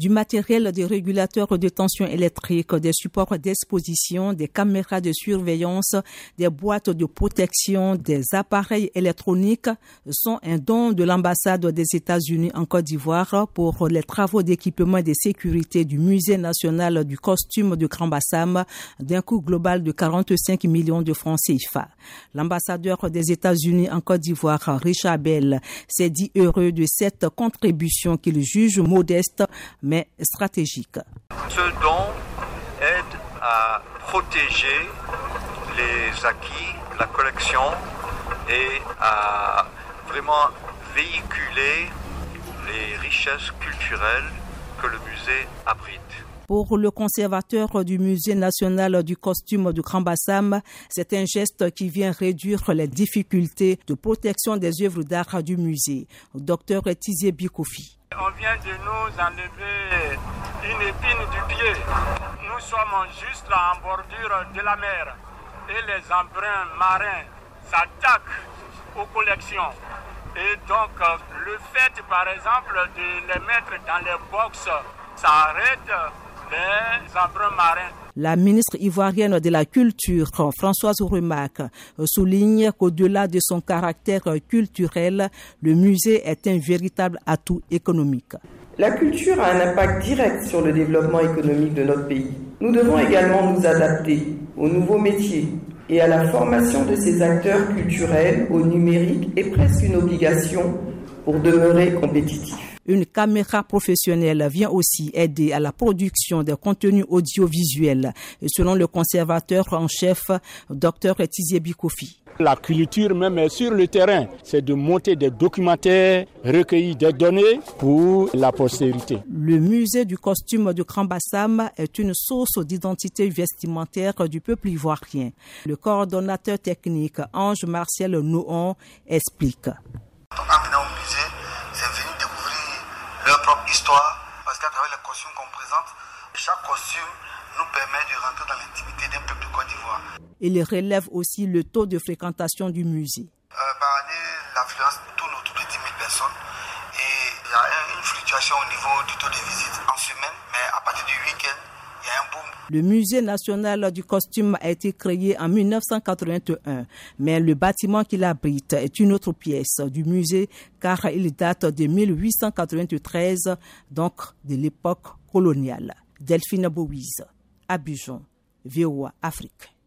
du matériel des régulateurs de tension électrique, des supports d'exposition, des caméras de surveillance, des boîtes de protection, des appareils électroniques sont un don de l'ambassade des États-Unis en Côte d'Ivoire pour les travaux d'équipement de sécurité du Musée national du costume de Grand Bassam d'un coût global de 45 millions de francs CFA. L'ambassadeur des États-Unis en Côte d'Ivoire, Richard Bell, s'est dit heureux de cette contribution qu'il juge modeste stratégique. Ce don aide à protéger les acquis, la collection et à vraiment véhiculer les richesses culturelles que le musée abrite. Pour le conservateur du Musée national du costume du Grand Bassam, c'est un geste qui vient réduire les difficultés de protection des œuvres d'art du musée. Docteur Tizier Bikoufi. On vient de nous enlever une épine du pied. Nous sommes juste en bordure de la mer et les embruns marins s'attaquent aux collections. Et donc, le fait, par exemple, de les mettre dans les box, ça arrête La ministre ivoirienne de la Culture, Françoise Rumac, souligne qu'au-delà de son caractère culturel, le musée est un véritable atout économique. La culture a un impact direct sur le développement économique de notre pays. Nous devons également nous adapter aux nouveaux métiers et à la formation de ces acteurs culturels au numérique est presque une obligation pour demeurer compétitifs. Une caméra professionnelle vient aussi aider à la production des contenus audiovisuels, selon le conservateur en chef, Dr Tizier Bikofi. La culture même est sur le terrain, c'est de monter des documentaires, recueillir des données pour la postérité. Le musée du costume de Bassam est une source d'identité vestimentaire du peuple ivoirien. Le coordonnateur technique Ange Martial Nohon explique. Propre histoire, parce qu'à travers les costumes qu'on présente, chaque costume nous permet de rentrer dans l'intimité d'un peuple de Côte d'Ivoire. Il relève aussi le taux de fréquentation du musée. Euh, par année, l'affluence tourne autour de 10 000 personnes et il y a une fluctuation au niveau du taux de visite en semaine, mais à partir du week-end, le musée national du costume a été créé en 1981, mais le bâtiment qu'il abrite est une autre pièce du musée car il date de 1893, donc de l'époque coloniale. Delphine Bouise, Abidjan, VOA Afrique.